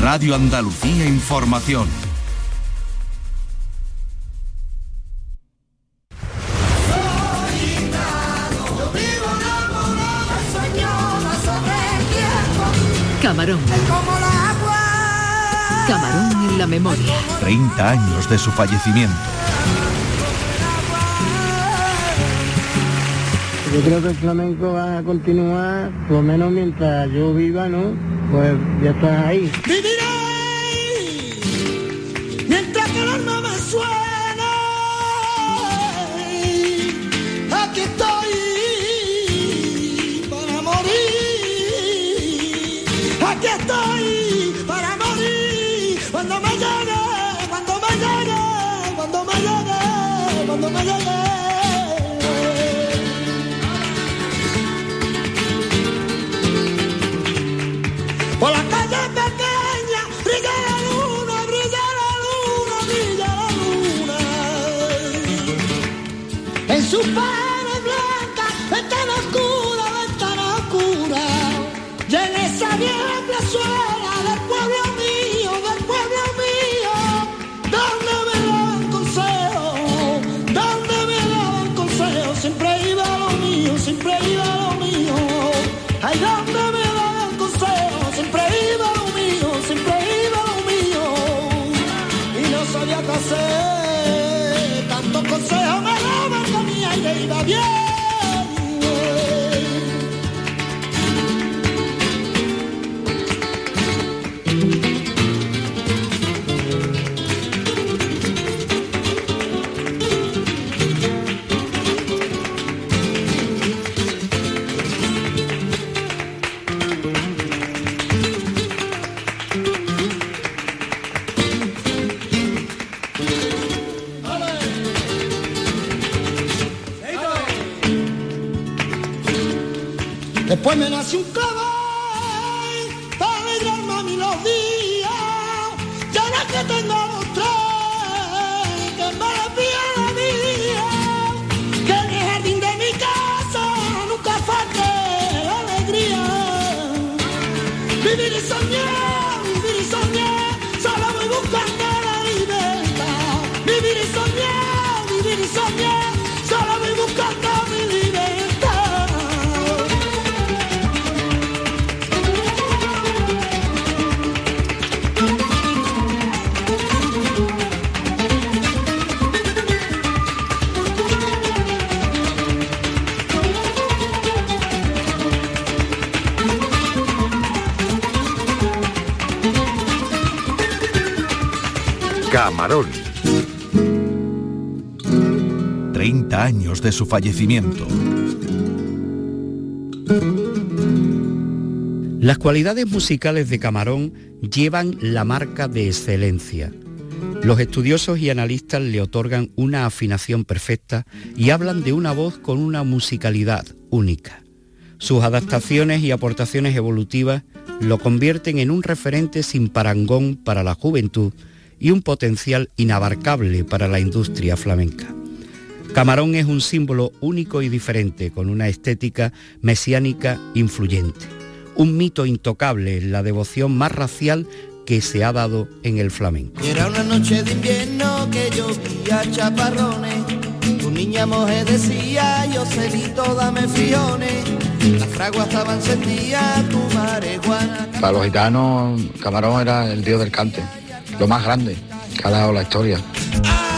Radio Andalucía Información. Camarón. Camarón en la memoria. 30 años de su fallecimiento. Yo creo que el flamenco va a continuar, por lo menos mientras yo viva, ¿no? Pues ya está ahí. Su fallecimiento. Las cualidades musicales de Camarón llevan la marca de excelencia. Los estudiosos y analistas le otorgan una afinación perfecta y hablan de una voz con una musicalidad única. Sus adaptaciones y aportaciones evolutivas lo convierten en un referente sin parangón para la juventud y un potencial inabarcable para la industria flamenca. Camarón es un símbolo único y diferente, con una estética mesiánica influyente, un mito intocable en la devoción más racial que se ha dado en el flamenco. Era una noche de invierno que llovía chaparrones. Tu niña moje decía, yo celito, dame friones. Las fraguas estaban encendidas, tu marihuana. Para los gitanos, Camarón era el dios del cante, lo más grande que ha dado la historia. Ay,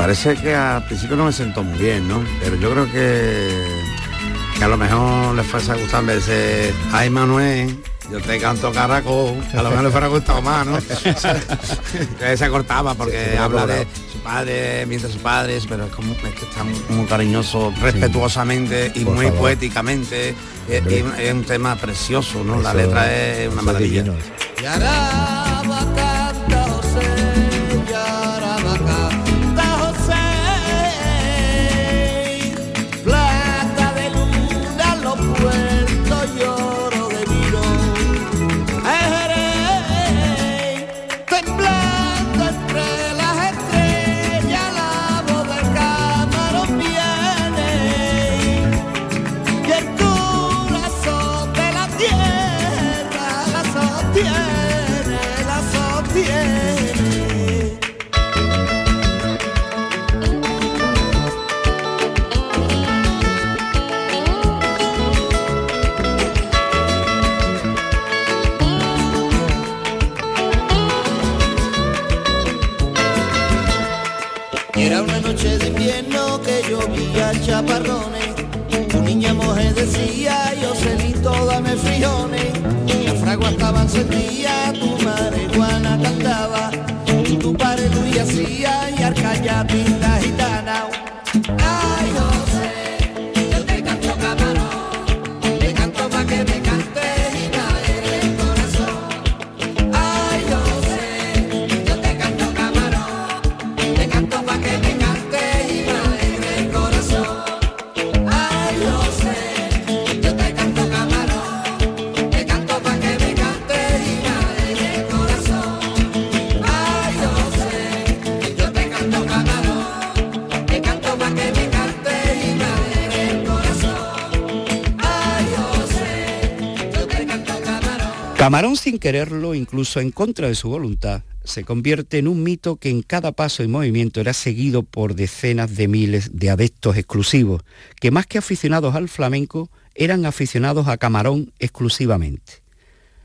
parece que al principio no me sentó muy bien, ¿no? Pero yo creo que, que a lo mejor le fuese a gustar decir, ay Manuel, yo te canto caracol, a lo mejor le fuera gustado más, ¿no? se cortaba porque Sí, habla de su padre, mientras sus padres, pero es como es que está muy, muy cariñoso, respetuosamente y Por muy favor. poéticamente. Es, un- tema precioso, ¿no? la letra es una es quererlo, incluso en contra de su voluntad, se convierte en un mito que en cada paso y movimiento era seguido por decenas de miles de adeptos exclusivos, que más que aficionados al flamenco, eran aficionados a Camarón exclusivamente.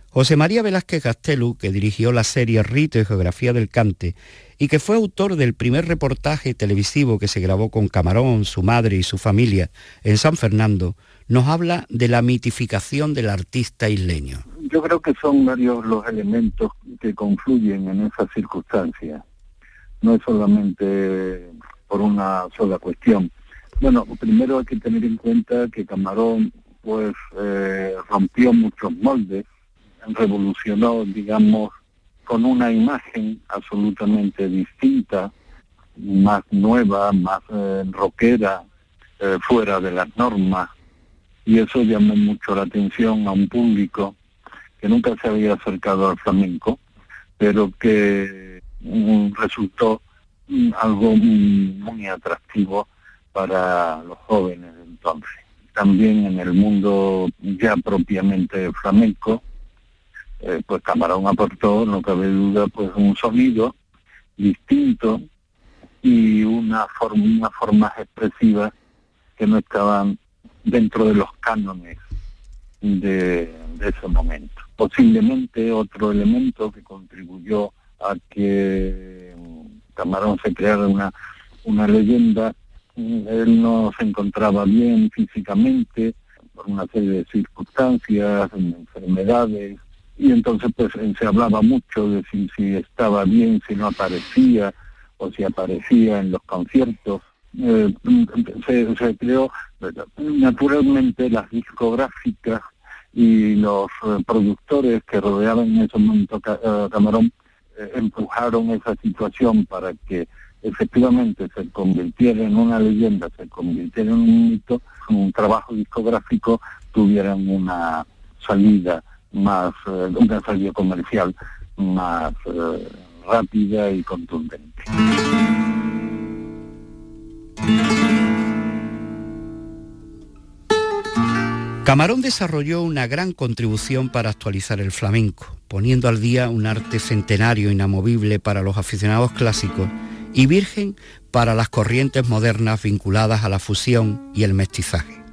José María Velázquez Gastelu, que dirigió la serie Rito y Geografía del Cante y que fue autor del primer reportaje televisivo que se grabó con Camarón, su madre y su familia en San Fernando, nos habla de la mitificación del artista isleño. Yo creo que son varios los elementos que confluyen en esa circunstancia. No es solamente por una sola cuestión. Bueno, primero hay que tener en cuenta que Camarón pues eh, rompió muchos moldes, revolucionó, digamos, con una imagen absolutamente distinta, más nueva, más eh, rockera, eh, fuera de las normas, y eso llamó mucho la atención a un público que nunca se había acercado al flamenco, pero que mm, resultó mm, algo muy atractivo para los jóvenes entonces. También en el mundo ya propiamente flamenco, eh, pues Camarón aportó, no cabe duda, pues un sonido distinto y una forma, unas formas expresivas que no estaban dentro de los cánones de, ese momento. Posiblemente otro elemento que contribuyó a que mm, Camarón se creara una, una leyenda, mm, él no se encontraba bien físicamente por una serie de circunstancias, enfermedades, y entonces pues se hablaba mucho de si, estaba bien, si no aparecía, o si aparecía en los conciertos. Eh, se, creó naturalmente las discográficas y los eh, productores que rodeaban en ese momento Ca- eh, Camarón eh, empujaron esa situación para que efectivamente se convirtiera en una leyenda, se convirtiera en un mito, un trabajo discográfico tuvieran una salida más, eh, una comercial más eh, rápida y contundente. Camarón desarrolló una gran contribución para actualizar el flamenco, poniendo al día un arte centenario inamovible para los aficionados clásicos y virgen para las corrientes modernas vinculadas a la fusión y el mestizaje.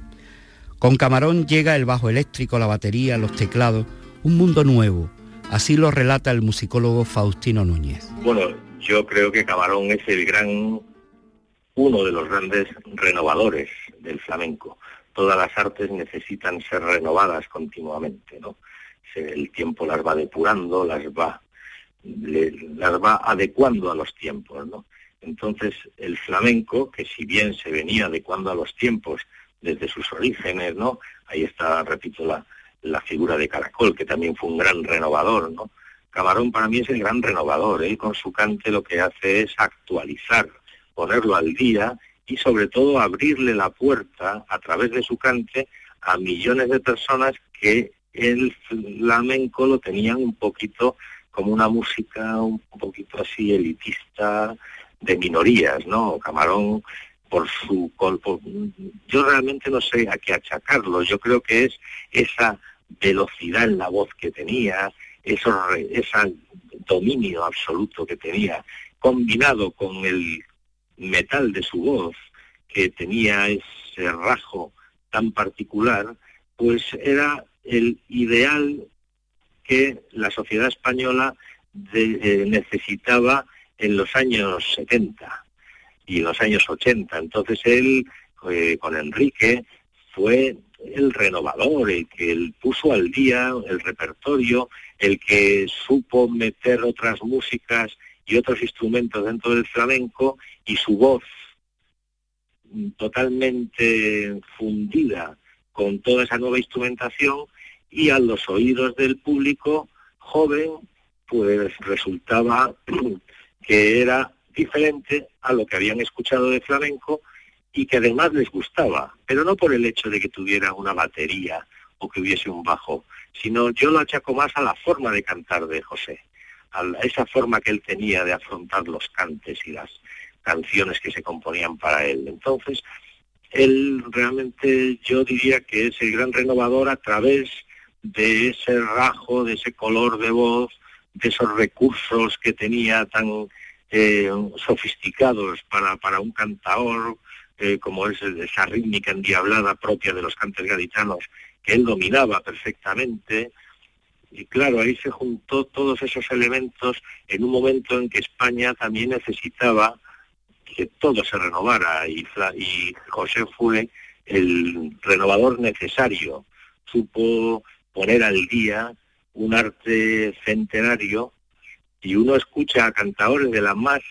Con Camarón llega el bajo eléctrico, la batería, los teclados, un mundo nuevo, así lo relata el musicólogo Faustino Núñez. Bueno, yo creo que Camarón es el gran, uno de los grandes renovadores del flamenco. Todas las artes necesitan ser renovadas continuamente, ¿no? El tiempo las va depurando, las va, las va adecuando a los tiempos, ¿no? Entonces, el flamenco, que si bien se venía adecuando a los tiempos desde sus orígenes, ¿no? Ahí está, repito, la, la figura de Caracol, que también fue un gran renovador, ¿no? Camarón para mí es el gran renovador. Él con su cante lo que hace es actualizar, ponerlo al día y sobre todo abrirle la puerta a través de su cante a millones de personas que el flamenco lo tenían un poquito como una música un poquito así elitista de minorías, ¿no? Camarón por su por- yo realmente no sé a qué achacarlo. Yo creo que es esa velocidad en la voz que tenía, ese dominio absoluto que tenía, combinado con el metal de su voz, que tenía ese rajo tan particular, pues era el ideal que la sociedad española eh, necesitaba en los años 70. Y los años 80. Entonces él, eh, con Enrique, fue el renovador, el que puso al día el repertorio, el que supo meter otras músicas y otros instrumentos dentro del flamenco y su voz totalmente fundida con toda esa nueva instrumentación y a los oídos del público joven pues resultaba que era diferente a lo que habían escuchado de flamenco y que además les gustaba, pero no por el hecho de que tuviera una batería o que hubiese un bajo, sino yo lo achaco más a la forma de cantar de José, a esa forma que él tenía de afrontar los cantes y las canciones que se componían para él. Entonces, él realmente yo diría que es el gran renovador a través de ese rajo, de ese color de voz, de esos recursos que tenía tan eh, sofisticados para, para un cantador, eh, como es esa rítmica endiablada propia de los cantes gaditanos, que él dominaba perfectamente. Y claro, ahí se juntó todos esos elementos en un momento en que España también necesitaba que todo se renovara y, y José fue el renovador necesario. Supo poner al día un arte centenario y uno escucha a cantadores de la más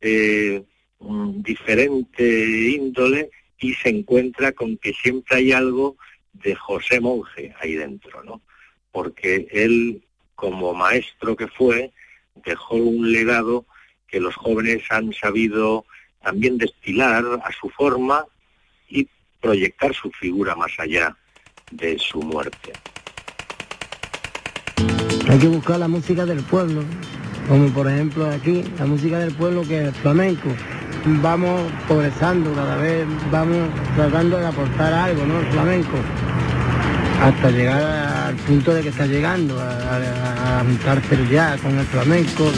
eh, mm, diferente índole y se encuentra con que siempre hay algo de José Monje ahí dentro, ¿no? Porque él, como maestro que fue, dejó un legado que los jóvenes han sabido también destilar a su forma y proyectar su figura más allá de su muerte. Hay que buscar la música del pueblo, como por ejemplo aquí, la música del pueblo que es flamenco. Vamos progresando, cada vez vamos tratando de aportar algo, ¿no? El flamenco, hasta llegar al punto de que está llegando, a, a, juntarse ya con el flamenco.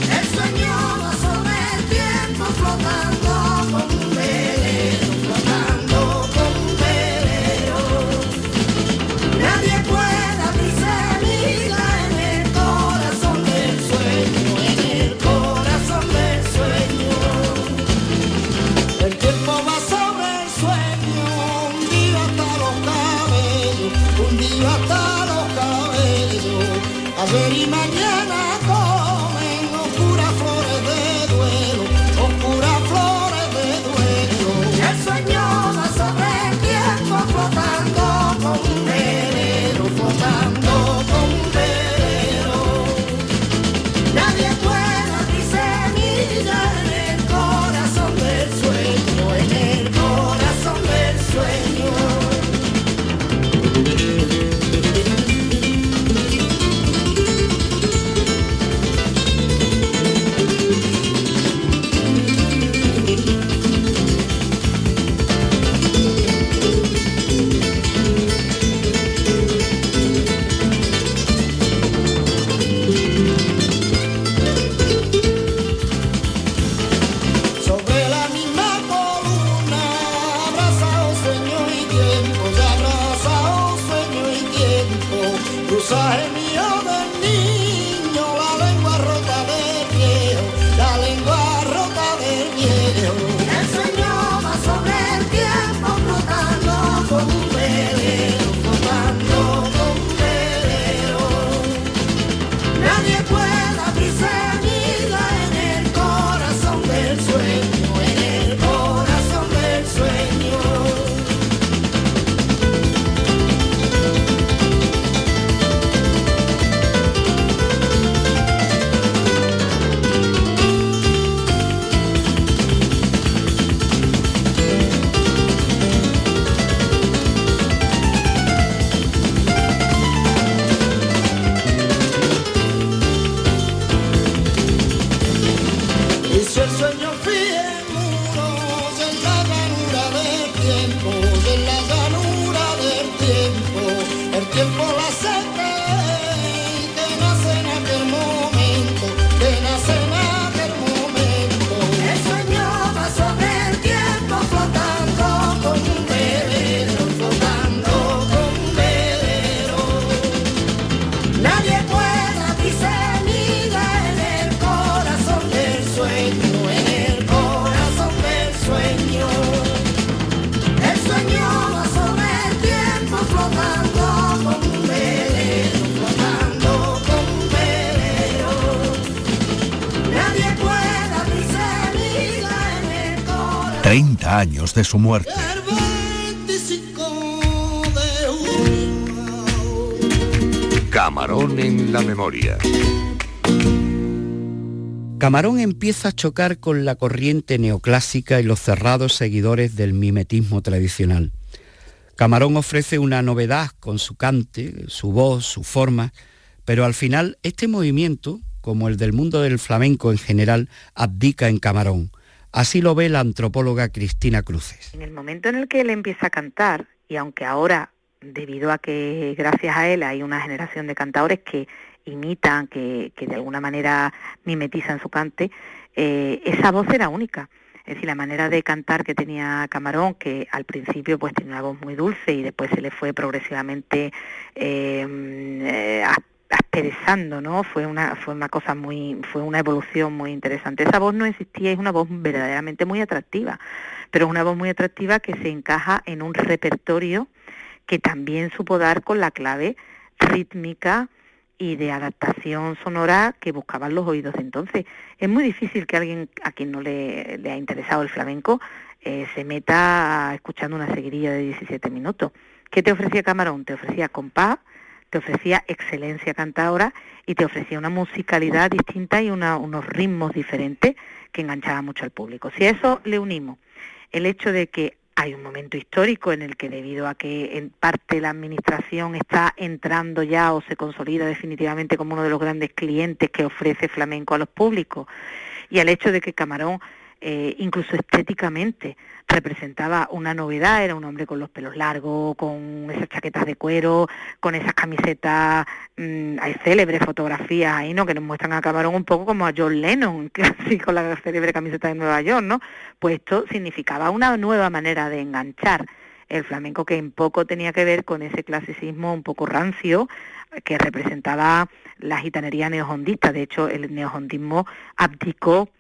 30 años de su muerte. Camarón en la memoria. Camarón empieza a chocar con la corriente neoclásica y los cerrados seguidores del mimetismo tradicional. Camarón ofrece una novedad con su cante, su voz, su forma, pero al final este movimiento, como el del mundo del flamenco en general, abdica en Camarón. Así lo ve la antropóloga Cristina Cruces. En el momento en el que él empieza a cantar, y aunque ahora, debido a que gracias a él hay una generación de cantadores que imitan, que, de alguna manera mimetizan su cante, eh, esa voz era única. Es decir, la manera de cantar que tenía Camarón, que al principio pues tenía una voz muy dulce y después se le fue progresivamente eh, eh, asperezando, ¿no? Fue una, fue una cosa muy, fue una evolución muy interesante. Esa voz no existía, es una voz verdaderamente muy atractiva, pero es una voz muy atractiva que se encaja en un repertorio que también supo dar con la clave rítmica, y de adaptación sonora que buscaban los oídos de entonces. Es muy difícil que alguien a quien no le, ha interesado el flamenco eh, se meta escuchando una seguirilla de 17 minutos. ¿Qué te ofrecía Camarón? Te ofrecía compás, te ofrecía excelencia cantadora y te ofrecía una musicalidad distinta y unos ritmos diferentes que enganchaba mucho al público. Si a eso le unimos el hecho de que hay un momento histórico en el que debido a que en parte la administración está entrando ya o se consolida definitivamente como uno de los grandes clientes que ofrece flamenco a los públicos y al hecho de que Camarón eh, incluso estéticamente representaba una novedad, era un hombre con los pelos largos, con esas chaquetas de cuero, con esas camisetas, mm, hay célebres fotografías ahí, ¿no? Que nos muestran a Camarón un poco como a John Lennon, así con la célebre camiseta de Nueva York, ¿no? Pues esto significaba una nueva manera de enganchar el flamenco que en poco tenía que ver con ese clasicismo un poco rancio que representaba la gitanería neojondista. De hecho, el neojondismo abdicó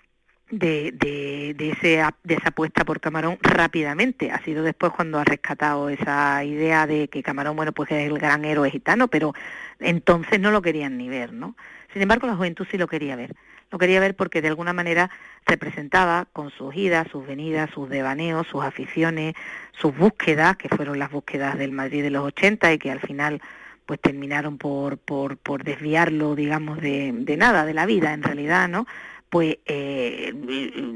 de, de, de, ese, de esa apuesta por Camarón rápidamente. Ha sido después cuando ha rescatado esa idea de que Camarón, bueno, pues es el gran héroe gitano, pero entonces no lo querían ni ver, ¿no? Sin embargo, la juventud sí lo quería ver. Lo quería ver porque de alguna manera representaba con sus idas, sus venidas, sus devaneos, sus aficiones, sus búsquedas, que fueron las búsquedas del Madrid de los 80 y que al final pues terminaron por, por, por desviarlo, digamos, de, de nada, de la vida en realidad, ¿no? Pues eh,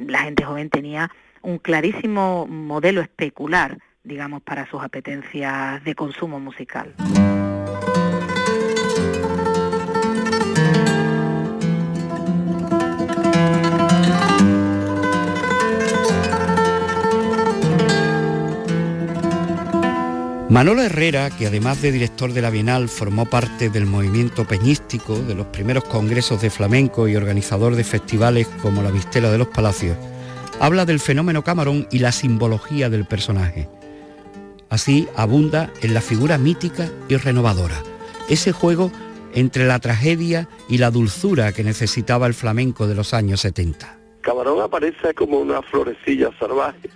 la gente joven tenía un clarísimo modelo especular, digamos, para sus apetencias de consumo musical. Manolo Herrera, que además de director de la Bienal formó parte del movimiento peñístico, de los primeros congresos de flamenco y organizador de festivales como la Vistela de los Palacios, habla del fenómeno Camarón y la simbología del personaje. Así abunda en la figura mítica y renovadora, ese juego entre la tragedia y la dulzura que necesitaba el flamenco de los años 70. Camarón aparece como una florecilla salvaje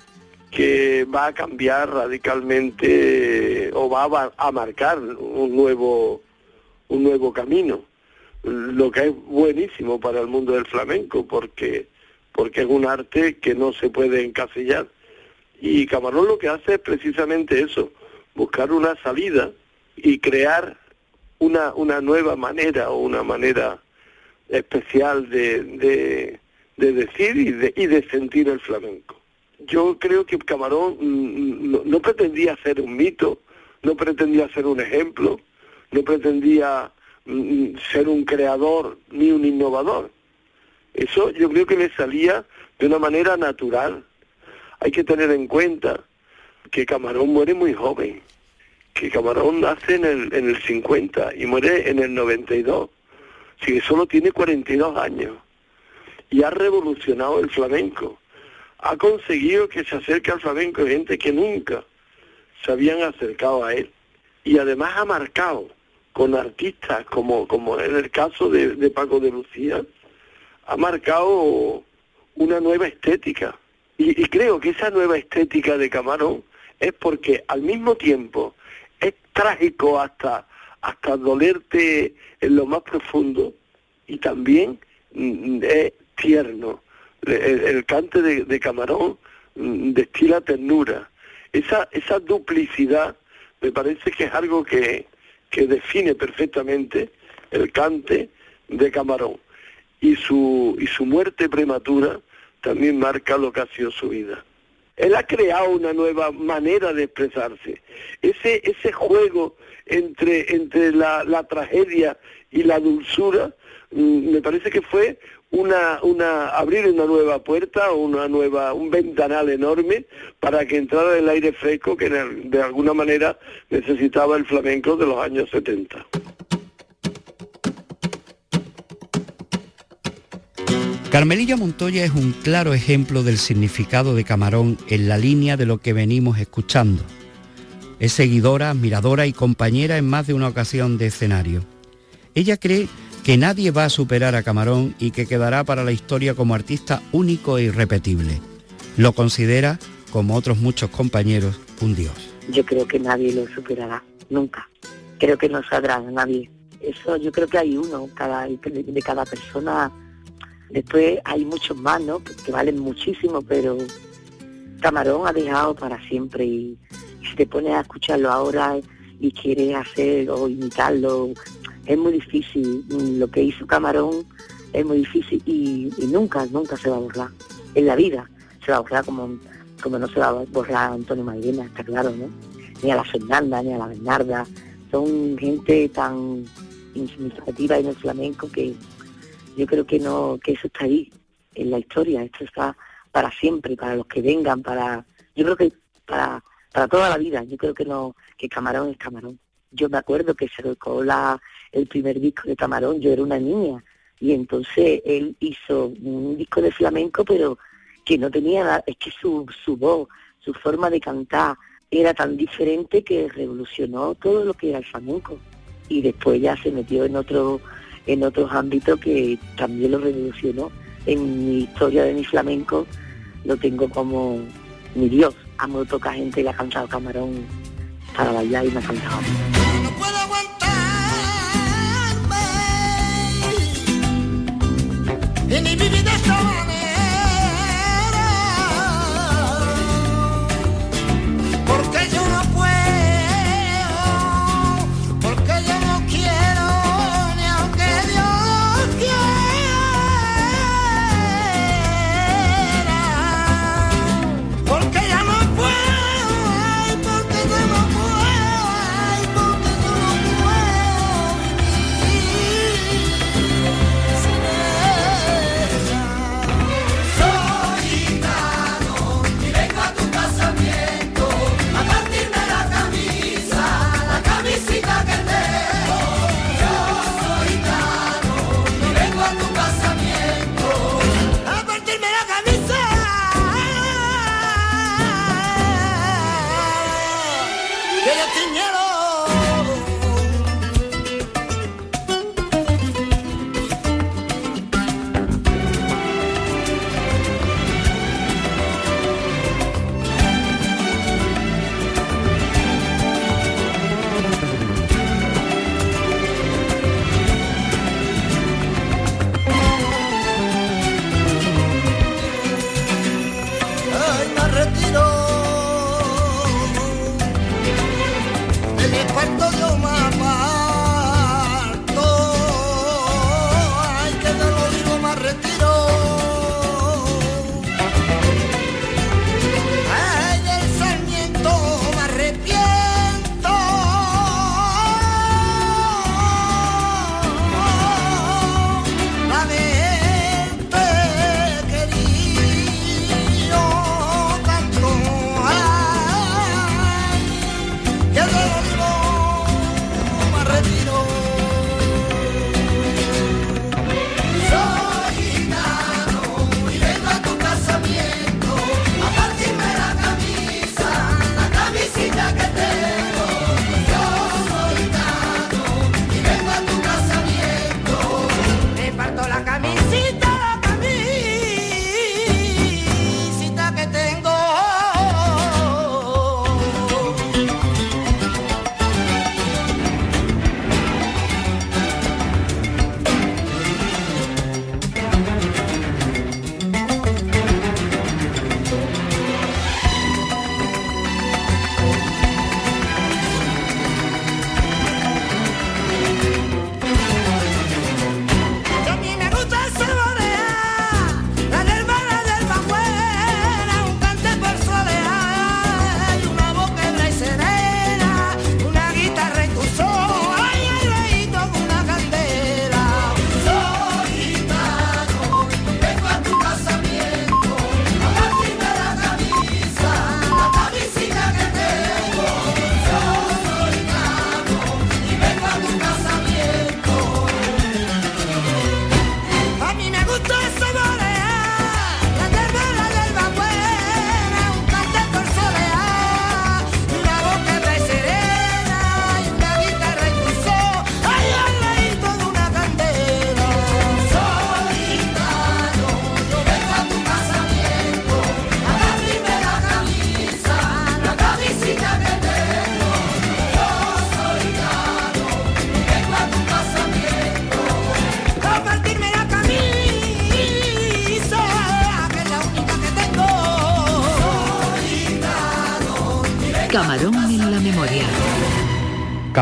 que va a cambiar radicalmente o va a, marcar un nuevo un nuevo camino. Lo que es buenísimo para el mundo del flamenco porque porque es un arte que no se puede encasillar. Y Camarón lo que hace es precisamente eso buscar una salida y crear una, una nueva manera o una manera especial de, de, de decir y de, y de sentir el flamenco yo creo que Camarón mm, no, pretendía ser un mito, no pretendía ser un ejemplo, no pretendía mm, ser un creador ni un innovador. Eso yo creo que le salía de una manera natural. Hay que tener en cuenta que Camarón muere muy joven, que Camarón nace en el, en el 50 y muere en el 92, así que solo tiene 42 años y ha revolucionado el flamenco ha conseguido que se acerque al flamenco gente que nunca se habían acercado a él. Y además ha marcado con artistas como, como en el caso de, Paco de Lucía, ha marcado una nueva estética. Y, y, creo que esa nueva estética de Camarón es porque al mismo tiempo es trágico hasta, hasta dolerte en lo más profundo y también mm, es tierno el, cante de, Camarón mm, destila ternura. Esa, esa duplicidad me parece que es algo que, que define perfectamente el cante de Camarón. Y su, y su muerte prematura también marca lo que ha sido su vida. Él ha creado una nueva manera de expresarse. Ese, ese juego entre, entre la, la tragedia y la dulzura, mm, me parece que fue una, una, abrir una nueva puerta, una nueva, un ventanal enorme para que entrara el aire fresco que de alguna manera necesitaba el flamenco de los años 70. Carmelilla Montoya es un claro ejemplo del significado de Camarón en la línea de lo que venimos escuchando. Es seguidora, admiradora y compañera en más de una ocasión de escenario. Ella cree que nadie va a superar a Camarón y que quedará para la historia como artista único e irrepetible. Lo considera, como otros muchos compañeros, un dios. Yo creo que nadie lo superará, nunca. Creo que no saldrá nadie. Eso yo creo que hay uno cada, de cada persona Después hay muchos más, ¿no? Que valen muchísimo, pero Camarón ha dejado para siempre y, si te pones a escucharlo ahora y quieres hacer o imitarlo, es muy difícil. Lo que hizo Camarón es muy difícil y, nunca, nunca se va a borrar. En la vida se va a borrar como, como no se va a borrar Antonio Mairena, está claro, ¿no? Ni a la Fernanda, ni a la Bernarda. Son gente tan significativa en el flamenco que, yo creo que no que eso está ahí en la historia esto está para siempre para los que vengan para yo creo que para para toda la vida yo creo que no que Camarón es Camarón yo me acuerdo que se tocó la el primer disco de Camarón yo era una niña y entonces él hizo un disco de flamenco pero que no tenía nada, es que su, su voz su forma de cantar era tan diferente que revolucionó todo lo que era el flamenco y después ya se metió en otro en otros ámbitos que también lo revolucionó. En mi historia de mi flamenco lo tengo como mi Dios. Amo tocar gente le ha cantado camarón para bailar y me ha cantado. in the vivid. cuarto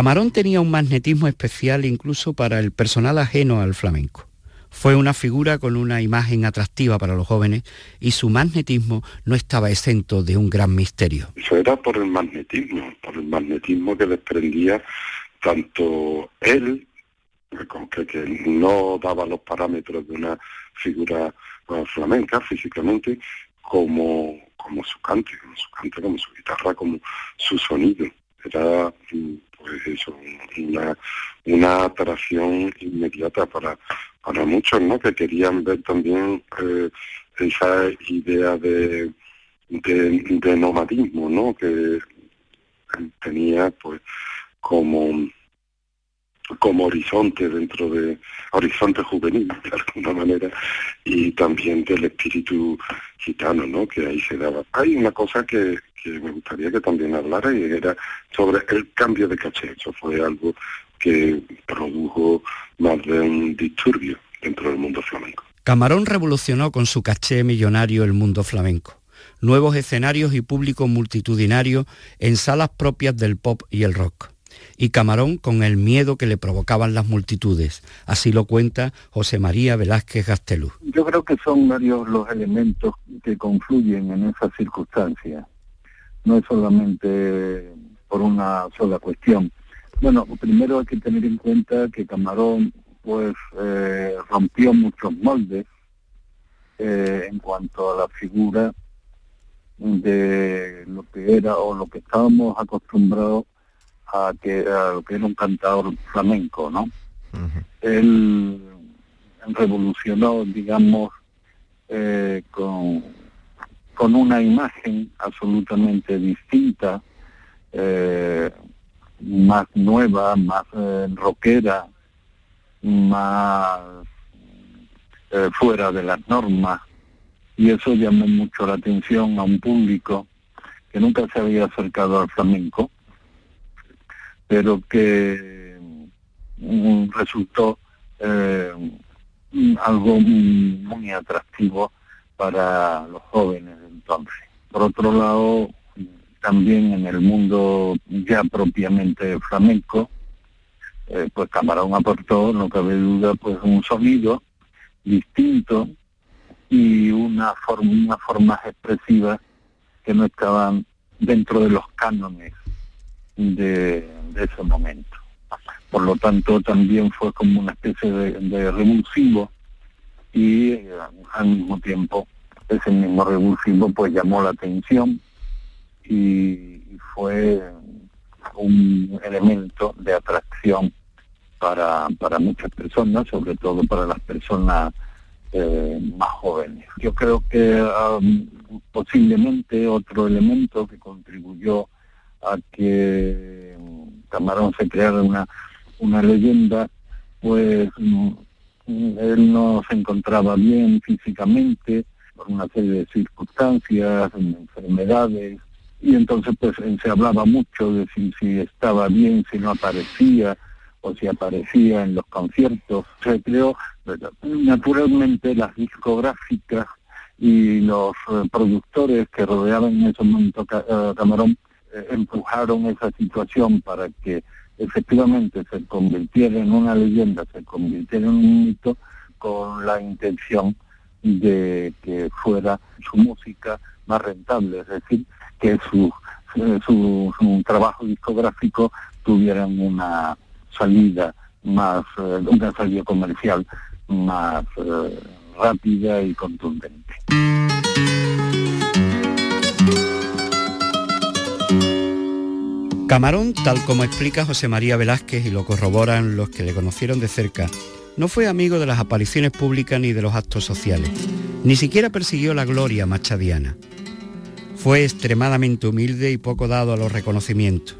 Camarón tenía un magnetismo especial incluso para el personal ajeno al flamenco. Fue una figura con una imagen atractiva para los jóvenes y su magnetismo no estaba exento de un gran misterio. Eso era por el magnetismo, por el magnetismo que desprendía tanto él, que, que no daba los parámetros de una figura flamenca físicamente, como, como su cante, como su cante, como su guitarra, como su sonido. Era mm, pues eso, una, una atracción inmediata para, para muchos, ¿no? Que querían ver también eh, esa idea de, de, de nomadismo, ¿no? Que tenía pues como como horizonte dentro de horizonte juvenil de alguna manera y también del espíritu gitano no que ahí se daba hay una cosa que, que me gustaría que también hablara y era sobre el cambio de caché eso fue algo que produjo más de un disturbio dentro del mundo flamenco Camarón revolucionó con su caché millonario el mundo flamenco nuevos escenarios y público multitudinario en salas propias del pop y el rock y Camarón con el miedo que le provocaban las multitudes. Así lo cuenta José María Velázquez Gastelú. Yo creo que son varios los elementos que confluyen en esa circunstancia. No es solamente por una sola cuestión. Bueno, primero hay que tener en cuenta que Camarón pues eh, rompió muchos moldes eh, en cuanto a la figura de lo que era o lo que estábamos acostumbrados a que, a que era un cantador flamenco, ¿no? Él revolucionó, digamos, eh, con, con una imagen absolutamente distinta, eh, más nueva, más eh, rockera, más eh, fuera de las normas, y eso llamó mucho la atención a un público que nunca se había acercado al flamenco pero que mm, resultó eh, algo muy atractivo para los jóvenes Por otro lado, también en el mundo ya propiamente flamenco, eh, pues Camarón aportó, no cabe duda, pues un sonido distinto y una forma, una formas expresivas que no estaban dentro de los cánones de, ese momento. Por lo tanto, también fue como una especie de, revulsivo y eh, al mismo tiempo ese mismo revulsivo pues llamó la atención y, fue un elemento de atracción para, para muchas personas, sobre todo para las personas eh, más jóvenes. Yo creo que um, posiblemente otro elemento que contribuyó a que Camarón se creara una, una leyenda, pues mm, él no se encontraba bien físicamente por una serie de circunstancias, enfermedades, y entonces pues se hablaba mucho de si, si estaba bien, si no aparecía, o si aparecía en los conciertos. Se creó naturalmente las discográficas y los eh, productores que rodeaban en ese momento a Camarón eh, empujaron esa situación para que efectivamente se convirtiera en una leyenda, se convirtiera en un mito con la intención de que fuera su música más rentable, es decir, que su, eh, su, trabajo discográfico tuvieran una salida más, eh, una salida comercial más rápida y contundente. Camarón, tal como explica José María Velázquez y lo corroboran los que le conocieron de cerca, no fue amigo de las apariciones públicas ni de los actos sociales, ni siquiera persiguió la gloria machadiana. Fue extremadamente humilde y poco dado a los reconocimientos.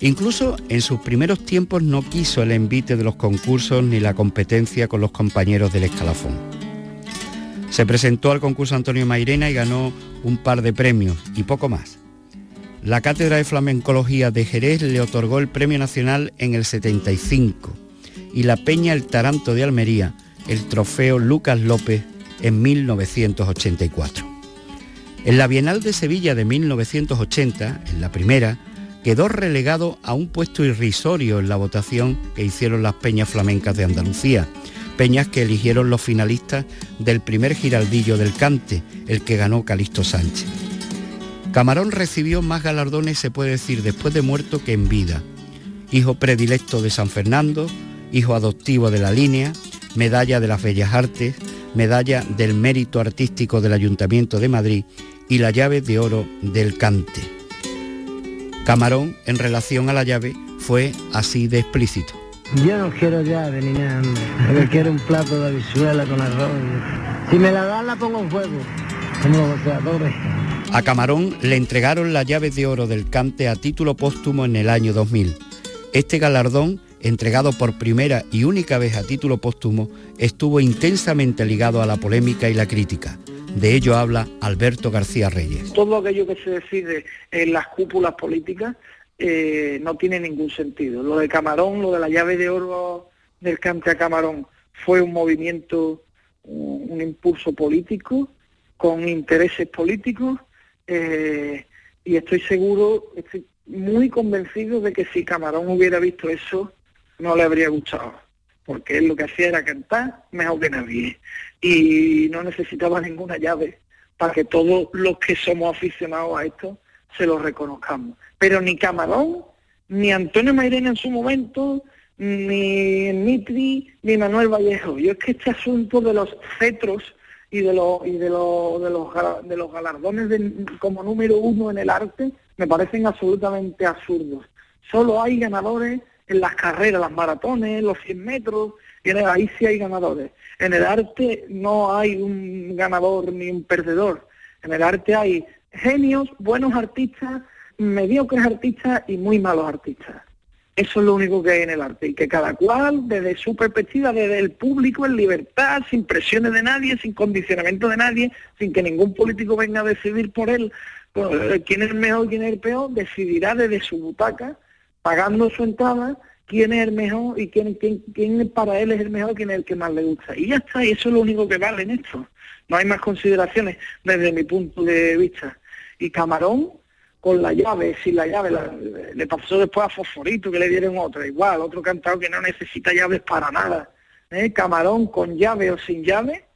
Incluso en sus primeros tiempos no quiso el envite de los concursos ni la competencia con los compañeros del escalafón. Se presentó al concurso Antonio Mairena y ganó un par de premios y poco más. La Cátedra de Flamencología de Jerez le otorgó el Premio Nacional en el 75 y la Peña El Taranto de Almería el trofeo Lucas López en 1984. En la Bienal de Sevilla de 1980, en la primera, quedó relegado a un puesto irrisorio en la votación que hicieron las peñas flamencas de Andalucía, peñas que eligieron los finalistas del primer giraldillo del cante, el que ganó Calixto Sánchez. Camarón recibió más galardones, se puede decir, después de muerto que en vida. Hijo predilecto de San Fernando, hijo adoptivo de la línea, medalla de las Bellas Artes, medalla del Mérito Artístico del Ayuntamiento de Madrid y la llave de oro del Cante. Camarón, en relación a la llave, fue así de explícito. Yo no quiero llave ni nada, yo quiero un plato de habichuela con arroz. Si me la dan la pongo en fuego, como. A Camarón le entregaron la llave de oro del Cante a título póstumo en el año 2000. Este galardón, entregado por primera y única vez a título póstumo, estuvo intensamente ligado a la polémica y la crítica. De ello habla Alberto García Reyes. Todo aquello que se decide en las cúpulas políticas eh, no tiene ningún sentido. Lo de Camarón, lo de la llave de oro del cante a Camarón, fue un movimiento, un, impulso político, con intereses políticos, eh, y estoy seguro, estoy muy convencido de que si Camarón hubiera visto eso, no le habría gustado, porque él lo que hacía era cantar mejor que nadie y no necesitaba ninguna llave para que todos los que somos aficionados a esto se lo reconozcamos. Pero ni Camarón, ni Antonio Mairena en su momento, ni Mitri, ni Manuel Vallejo. Yo es que este asunto de los cetros y de los y de los de los, de los galardones de- como número uno en el arte me parecen absolutamente absurdos. Solo hay ganadores en las carreras, las maratones, los 100 metros, y ahí sí hay ganadores. En el arte no hay un ganador ni un perdedor. En el arte hay genios, buenos artistas, mediocres artistas y muy malos artistas. Eso es lo único que hay en el arte y que cada cual, desde su perspectiva, desde el público, en libertad, sin presiones de nadie, sin condicionamiento de nadie, sin que ningún político venga a decidir por él quién es el mejor y quién es el peor, decidirá desde su butaca, pagando su entrada, quién es el mejor y quién, quién, quién para él es el mejor, quién es el que más le gusta. Y ya está, y eso es lo único que vale en esto. No hay más consideraciones desde mi punto de vista. Y Camarón, con la llave, sin la llave, la- le pasó después a Fosforito que le dieron otra, igual, otro cantado que no necesita llaves para nada. ¿eh? Camarón con llave o sin llave,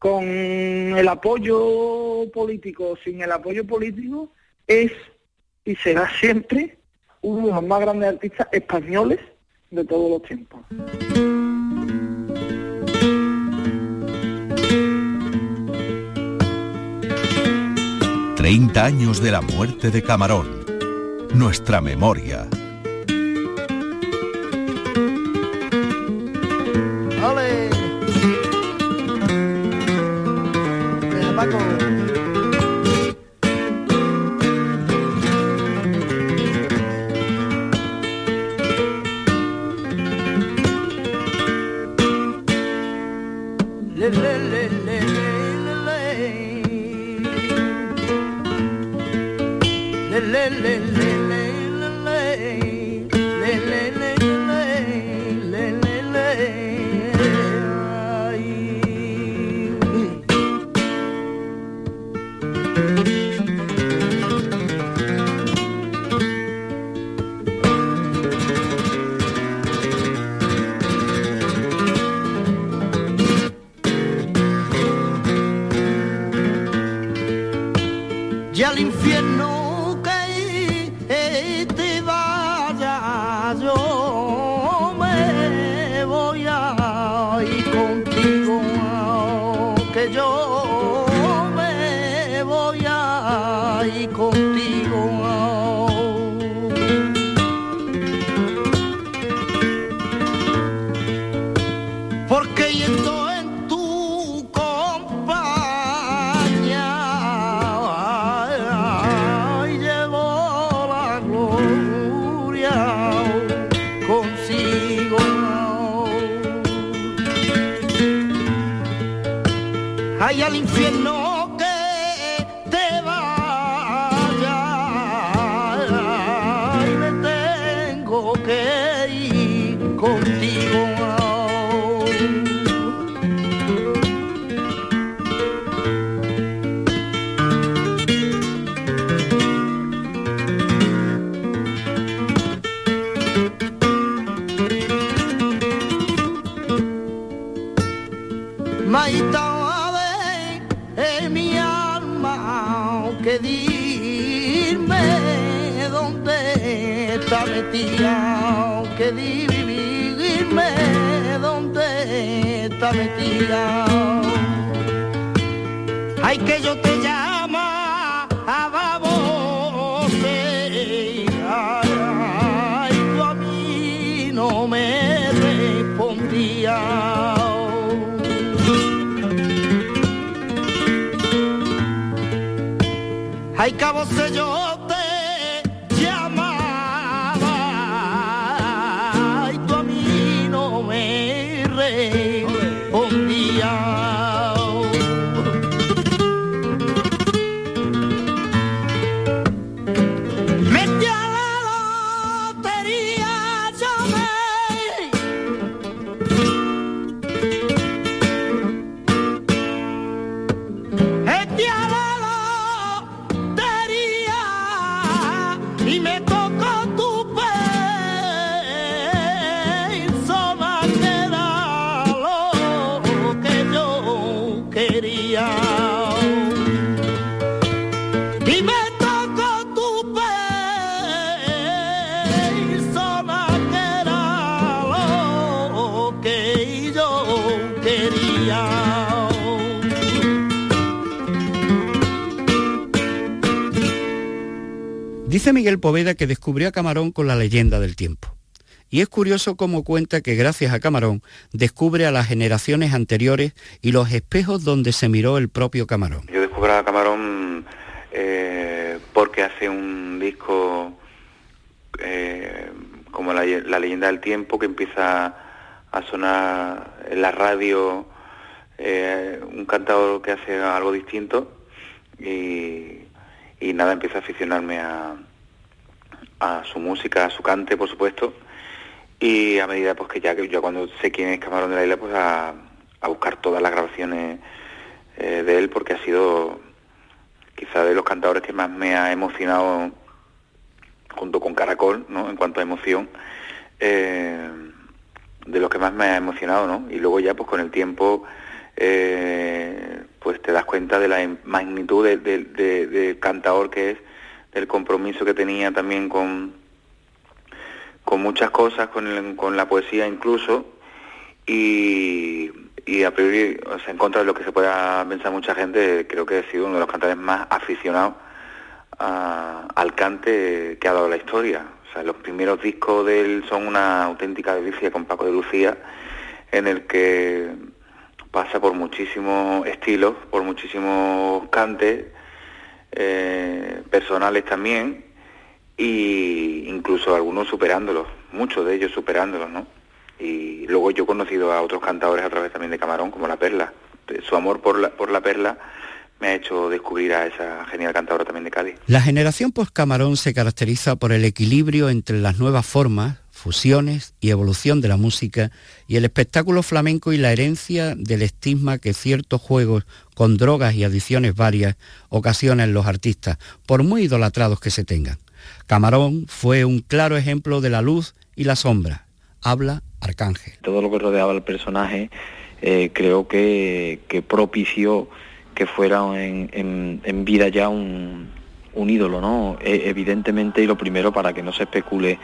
con el apoyo político o sin el apoyo político, es y será siempre uno de los más grandes artistas españoles de todos los tiempos. 30 años de la muerte de Camarón. Nuestra memoria. contigo. Dice Miguel Poveda que descubrió a Camarón con la leyenda del tiempo. Y es curioso cómo cuenta que gracias a Camarón descubre a las generaciones anteriores y los espejos donde se miró el propio Camarón. Yo descubro a Camarón eh, porque hace un disco eh, como la leyenda del tiempo que empieza a sonar en la radio eh, un cantador que hace algo distinto y, nada, empiezo a aficionarme a, a su música, a su cante, por supuesto, y a medida pues que ya que yo cuando sé quién es Camarón de la Isla, pues a, a buscar todas las grabaciones eh, de él, porque ha sido quizá de los cantadores que más me ha emocionado junto con Caracol, ¿no? En cuanto a emoción, eh, de los que más me ha emocionado, ¿no? Y luego ya pues con el tiempo eh, pues te das cuenta de la magnitud del de, de, cantador que es, del compromiso que tenía también con, con muchas cosas, con, el, con la poesía incluso, y, a priori, o sea, en contra de lo que se pueda pensar mucha gente, creo que ha sido uno de los cantadores más aficionados al cante que ha dado la historia. O sea, los primeros discos de él son una auténtica delicia con Paco de Lucía, en el que pasa por muchísimos estilos, por muchísimos cantes, eh, personales también, y incluso algunos superándolos, muchos de ellos superándolos, ¿no? Y luego yo he conocido a otros cantadores a través también de Camarón, como La Perla. Su amor por la, por la Perla me ha hecho descubrir a esa genial cantadora también de Cádiz. La generación post-Camarón se caracteriza por el equilibrio entre las nuevas formas, fusiones y evolución de la música y el espectáculo flamenco y la herencia del estigma que ciertos juegos con drogas y adiciones varias ocasionan los artistas, por muy idolatrados que se tengan. Camarón fue un claro ejemplo de la luz y la sombra. Habla Arcángel. Todo lo que rodeaba al personaje eh, creo que, propició que fuera en, vida ya un, un ídolo, ¿no? E, evidentemente, y lo primero para que no se especule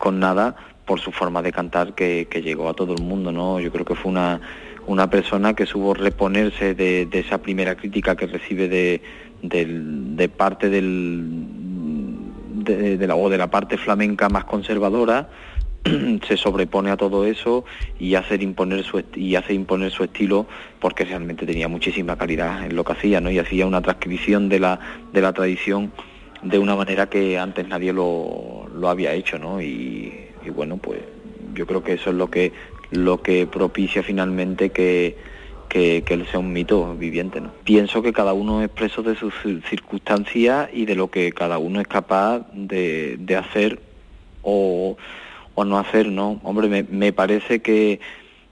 con nada, por su forma de cantar que, que llegó a todo el mundo, ¿no? Yo creo que fue una, una persona que supo reponerse de, de esa primera crítica que recibe de, de, de parte del, de, la, o de la parte flamenca más conservadora, se sobrepone a todo eso y hace imponer su y hace imponer su estilo porque realmente tenía muchísima calidad en lo que hacía no y hacía una transcripción de la de la tradición de una manera que antes nadie lo, lo había hecho no y, y, bueno pues yo creo que eso es lo que lo que propicia finalmente que que, que él sea un mito viviente. ¿no? Pienso que cada uno es preso de sus circunstancias y de lo que cada uno es capaz de, de hacer o, o no hacer, ¿no? Hombre, me, me, parece que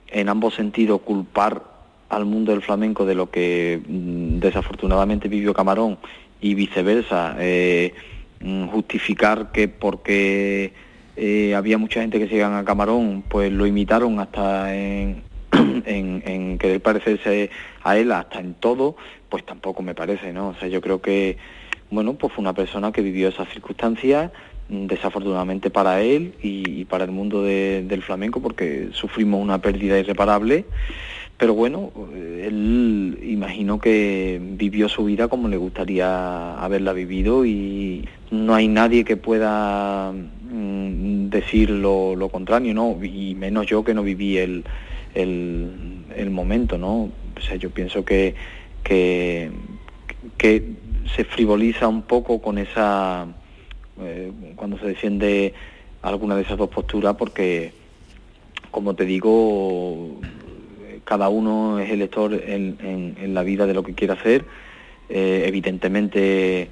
en ambos sentidos culpar al mundo del flamenco de lo que mm, desafortunadamente vivió Camarón y viceversa, eh, mm, justificar que porque eh, había mucha gente que se iban a Camarón, pues lo imitaron hasta en, en, querer parecerse a él, hasta en todo, pues tampoco me parece, ¿no? O sea, yo creo que, bueno, pues fue una persona que vivió esas circunstancias, desafortunadamente para él y, para el mundo del flamenco porque sufrimos una pérdida irreparable pero bueno, él imagino que vivió su vida como le gustaría haberla vivido y no hay nadie que pueda mm, decir lo, contrario, ¿no? Y menos yo que no viví el, el, momento, ¿no? O sea, yo pienso que, que, que se frivoliza un poco con esa, eh, cuando se defiende alguna de esas dos posturas, porque, como te digo, cada uno es elector en, en, la vida de lo que quiere hacer. Eh, evidentemente,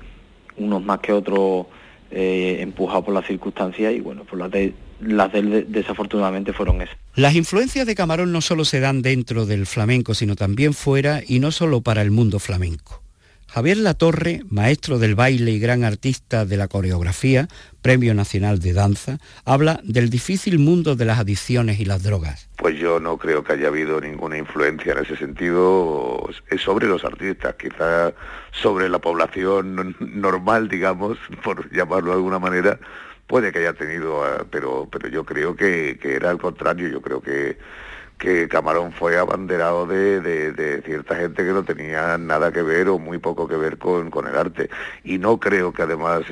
unos más que otros eh, empujados por las circunstancias y bueno, por las de, las de desafortunadamente fueron esas. Las influencias de Camarón no solo se dan dentro del flamenco, sino también fuera y no solo para el mundo flamenco. Javier Latorre, maestro del baile y gran artista de la coreografía, Premio Nacional de Danza, habla del difícil mundo de las adicciones y las drogas. Pues yo no creo que haya habido ninguna influencia en ese sentido. Sobre los artistas, quizá sobre la población normal, digamos, por llamarlo de alguna manera, puede que haya tenido, ah, pero, pero yo creo que, que era al contrario, yo creo que que Camarón fue abanderado de, cierta gente que no tenía nada que ver o muy poco que ver con, el arte. Y no creo que además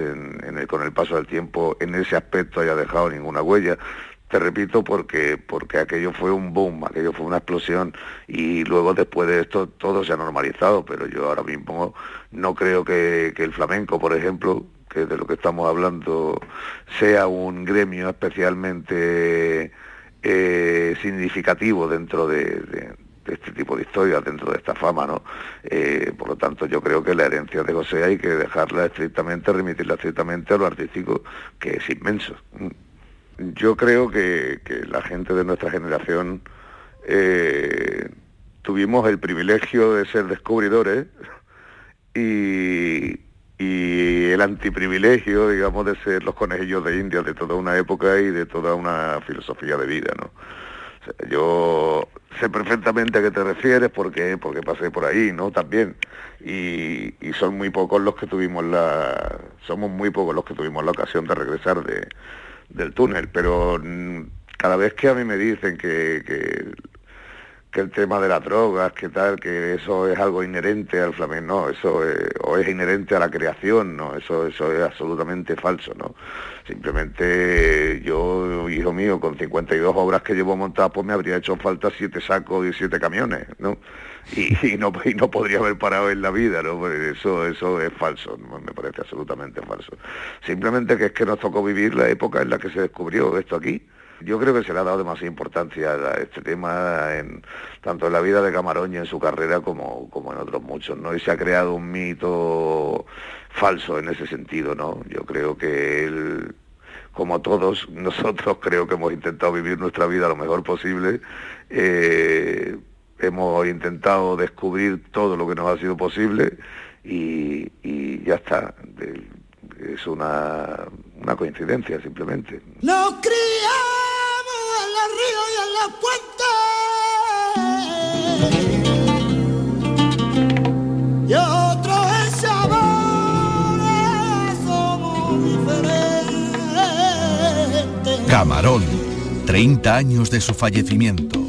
con el paso del tiempo en ese aspecto haya dejado ninguna huella. Te repito porque, porque aquello fue un boom, aquello fue una explosión y luego después de esto todo se ha normalizado, pero yo ahora mismo no creo que, que el flamenco, por ejemplo, que de lo que estamos hablando, sea un gremio especialmente eh, significativo dentro de, este tipo de historias, dentro de esta fama, ¿no? Eh, por lo tanto, yo creo que la herencia de José hay que dejarla estrictamente, remitirla estrictamente a lo artístico, que es inmenso. Yo creo que, la gente de nuestra generación eh, tuvimos el privilegio de ser descubridores y, y el antiprivilegio, digamos, de ser los conejillos de India de toda una época y de toda una filosofía de vida, ¿no? yo sé perfectamente a qué te refieres porque, porque pasé por ahí, ¿no? También. Y, son muy pocos los que tuvimos la... Somos muy pocos los que tuvimos la ocasión de regresar de, del túnel, pero cada vez que a mí me dicen que, que que el tema de las drogas, que tal, que eso es algo inherente al flamenco, no, eso es, o es inherente a la creación, no, eso, eso es absolutamente falso, ¿no? Simplemente yo, hijo mío, con 52 obras que llevo montadas, pues me habría hecho falta siete sacos y siete camiones, ¿no? Y, no, y no podría haber parado en la vida, ¿no? Pues eso, eso es falso, me parece absolutamente falso. Simplemente que es que nos tocó vivir la época en la que se descubrió esto aquí yo creo que se le ha dado demasiada importancia a este tema en, tanto en la vida de Camarón y en su carrera como, como en otros muchos, ¿no? Y se ha creado un mito falso en ese sentido, ¿no? Yo creo que él, como todos nosotros, creo que hemos intentado vivir nuestra vida lo mejor posible. Eh, hemos intentado descubrir todo lo que nos ha sido posible y, ya está. Es una, una coincidencia simplemente. Camarón, 30 años de su fallecimiento.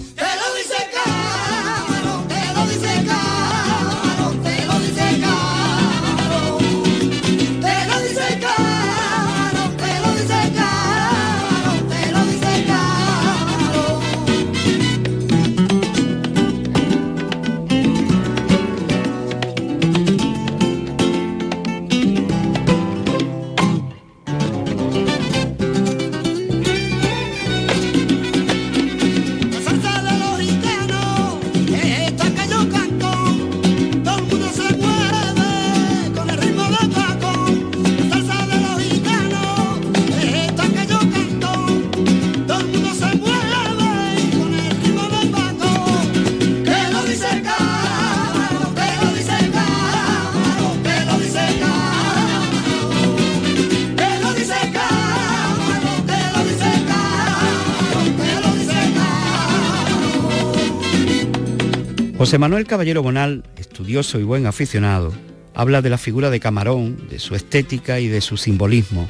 José Manuel Caballero Bonal, estudioso y buen aficionado, habla de la figura de Camarón, de su estética y de su simbolismo,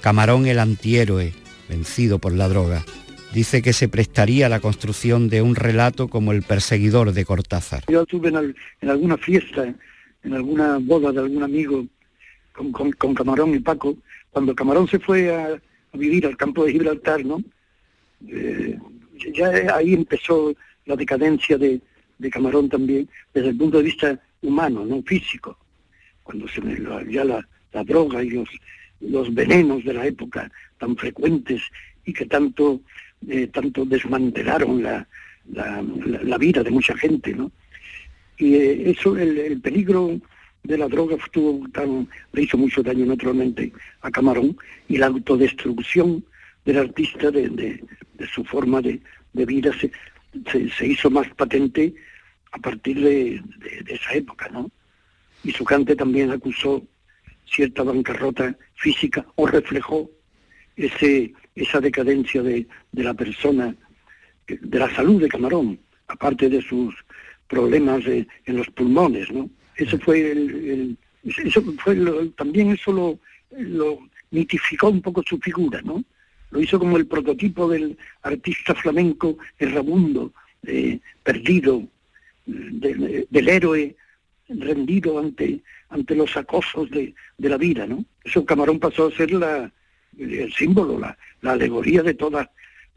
Camarón el antihéroe, vencido por la droga. Dice que se prestaría a la construcción de un relato como el perseguidor de Cortázar. Yo estuve en, alguna fiesta, en alguna boda de algún amigo con, Camarón y Paco, cuando Camarón se fue a, vivir al campo de Gibraltar, ¿no? Eh, ya ahí empezó la decadencia de, Camarón también, desde el punto de vista humano, no físico, cuando se ya la, droga y los, los venenos de la época tan frecuentes y que tanto, eh, tanto desmantelaron la, la, vida de mucha gente, ¿no? Y eh, eso, el, peligro de la droga estuvo tan, le hizo mucho daño naturalmente a Camarón y la autodestrucción del artista de, de, su forma de, de vida se, se, hizo más patente a partir de, esa época, ¿no? Y su cante también acusó cierta bancarrota física o reflejó ese, esa decadencia de, la persona, de la salud de Camarón, aparte de sus problemas en los pulmones, ¿no? Eso fue el, eso fue también eso lo, lo mitificó un poco su figura, ¿no? lo hizo como el prototipo del artista flamenco errabundo, eh, perdido, del héroe rendido ante, ante los acosos de, la vida, ¿no? Eso Camarón pasó a ser la, el símbolo, la, alegoría de todas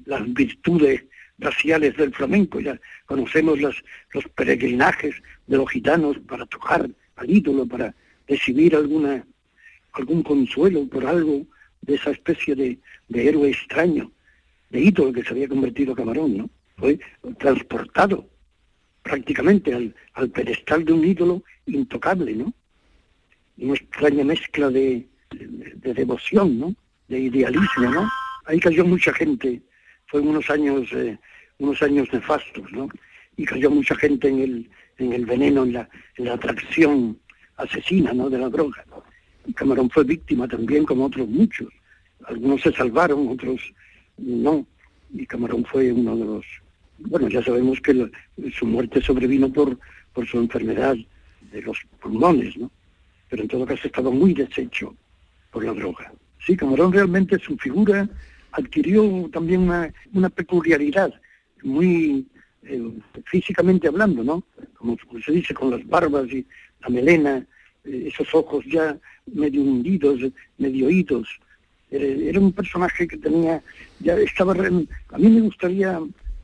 las virtudes raciales del flamenco. Ya conocemos los peregrinajes de los gitanos para tocar al ídolo, para recibir alguna, algún consuelo por algo de esa especie de, héroe extraño, de ídolo que se había convertido Camarón, ¿no? Fue transportado prácticamente al, pedestal de un ídolo intocable, ¿no? Una extraña mezcla de, devoción, ¿no? De idealismo, ¿no? Ahí cayó mucha gente, fue unos años, eh, unos años nefastos, ¿no? Y cayó mucha gente en el, en el veneno, en la, en la atracción asesina, ¿no? De la droga. Camarón fue víctima también, como otros muchos. Algunos se salvaron, otros no. Y Camarón fue uno de los... Bueno, ya sabemos que su muerte sobrevino por, por su enfermedad de los pulmones, ¿no? Pero en todo caso estaba muy deshecho por la droga. Sí, Camarón realmente su figura adquirió también una, peculiaridad, muy eh, físicamente hablando, ¿no? Como, se dice, con las barbas y la melena, eh, esos ojos ya medio hundidos, medio oídos. Era, un personaje que tenía, ya estaba, a mí me gustaría,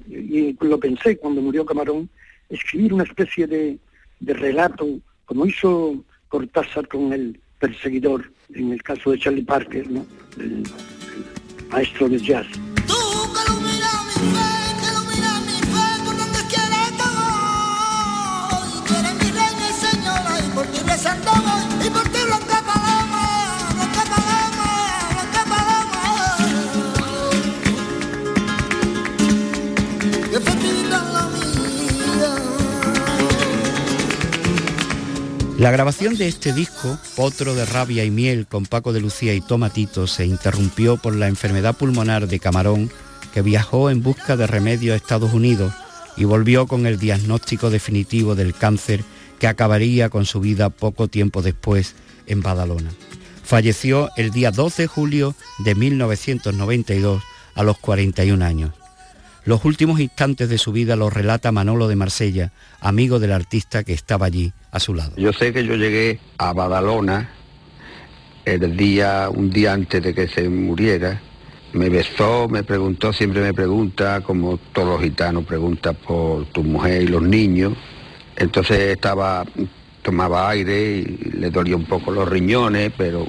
y lo pensé cuando murió Camarón, escribir una especie de, relato, como hizo Cortázar con el perseguidor, en el caso de Charlie Parker, ¿no? el maestro de jazz. La grabación de este disco, Potro de Rabia y Miel con Paco de Lucía y Tomatito, se interrumpió por la enfermedad pulmonar de Camarón, que viajó en busca de remedio a Estados Unidos y volvió con el diagnóstico definitivo del cáncer que acabaría con su vida poco tiempo después en Badalona. Falleció el día 12 de julio de 1992 a los 41 años. Los últimos instantes de su vida los relata Manolo de Marsella, amigo del artista que estaba allí a su lado. Yo sé que yo llegué a Badalona el día, un día antes de que se muriera. Me besó, me preguntó, siempre me pregunta, como todos los gitanos, pregunta por tu mujer y los niños. Entonces estaba, tomaba aire y le dolía un poco los riñones, pero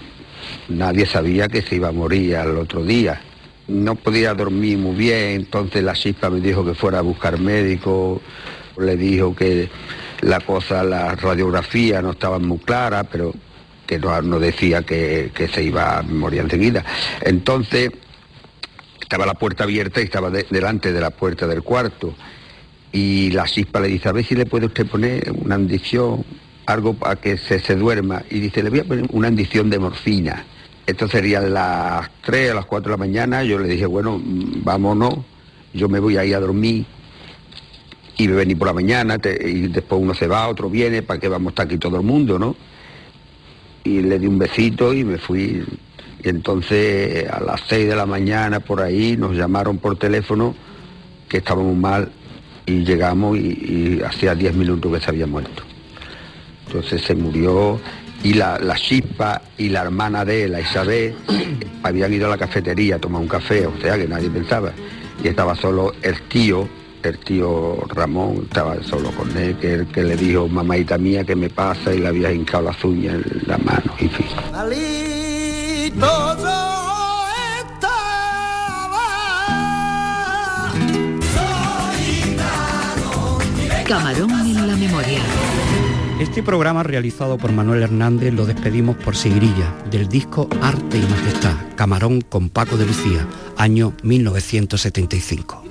nadie sabía que se iba a morir al otro día no podía dormir muy bien, entonces la chispa me dijo que fuera a buscar médico, le dijo que la cosa, la radiografía no estaba muy clara, pero que no, decía que, se iba a morir enseguida. Entonces estaba la puerta abierta y estaba delante de la puerta del cuarto. Y la chispa le dice, a ver si le puede usted poner una andición, algo para que se, se duerma. Y dice, le voy a poner una andición de morfina. Esto sería las 3, a las 4 de la mañana. Yo le dije, bueno, vámonos, yo me voy ahí a dormir y venir por la mañana y después uno se va, otro viene, ¿para que vamos a estar aquí todo el mundo, no? Y le di un besito y me fui Y entonces a las 6 de la mañana por ahí nos llamaron por teléfono que estábamos mal y llegamos y, hacía 10 minutos que se había muerto. Entonces se murió y la, la chispa y la hermana de la Isabel habían ido a la cafetería a tomar un café, o sea que nadie pensaba. Y estaba solo el tío, el tío Ramón, estaba solo con él, que, el que le dijo, mamáita mía, ¿qué me pasa? Y le había hincado las uñas en la mano, en fin. Camarón en la memoria. Este programa realizado por Manuel Hernández lo despedimos por Sigrilla, del disco Arte y Majestad, Camarón con Paco de Lucía, año 1975.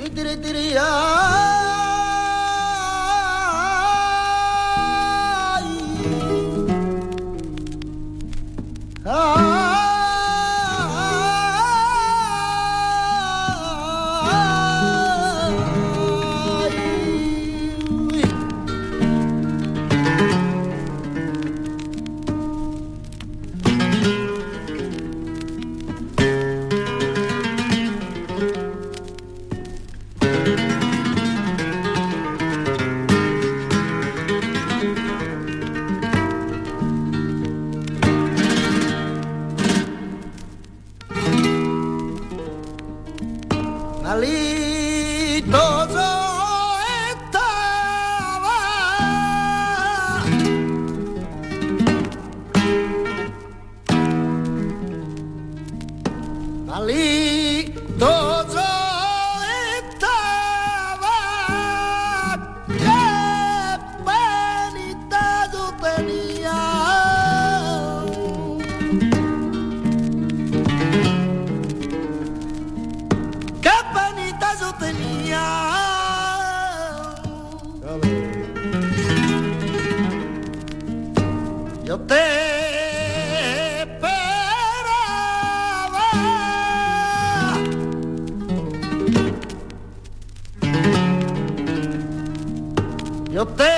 Yo te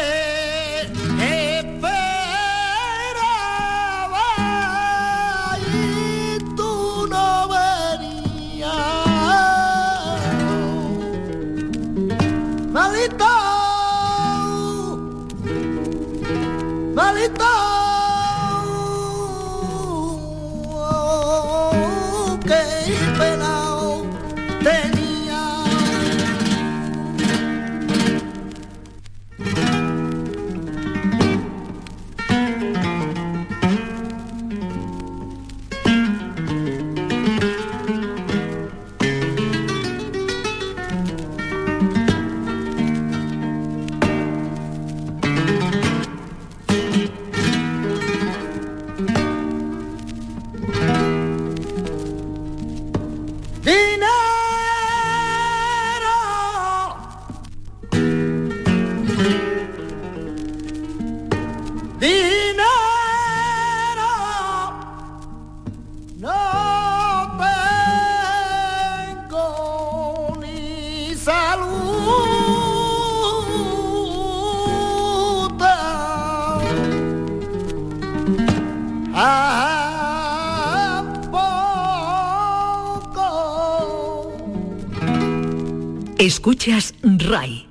Escuchas RAI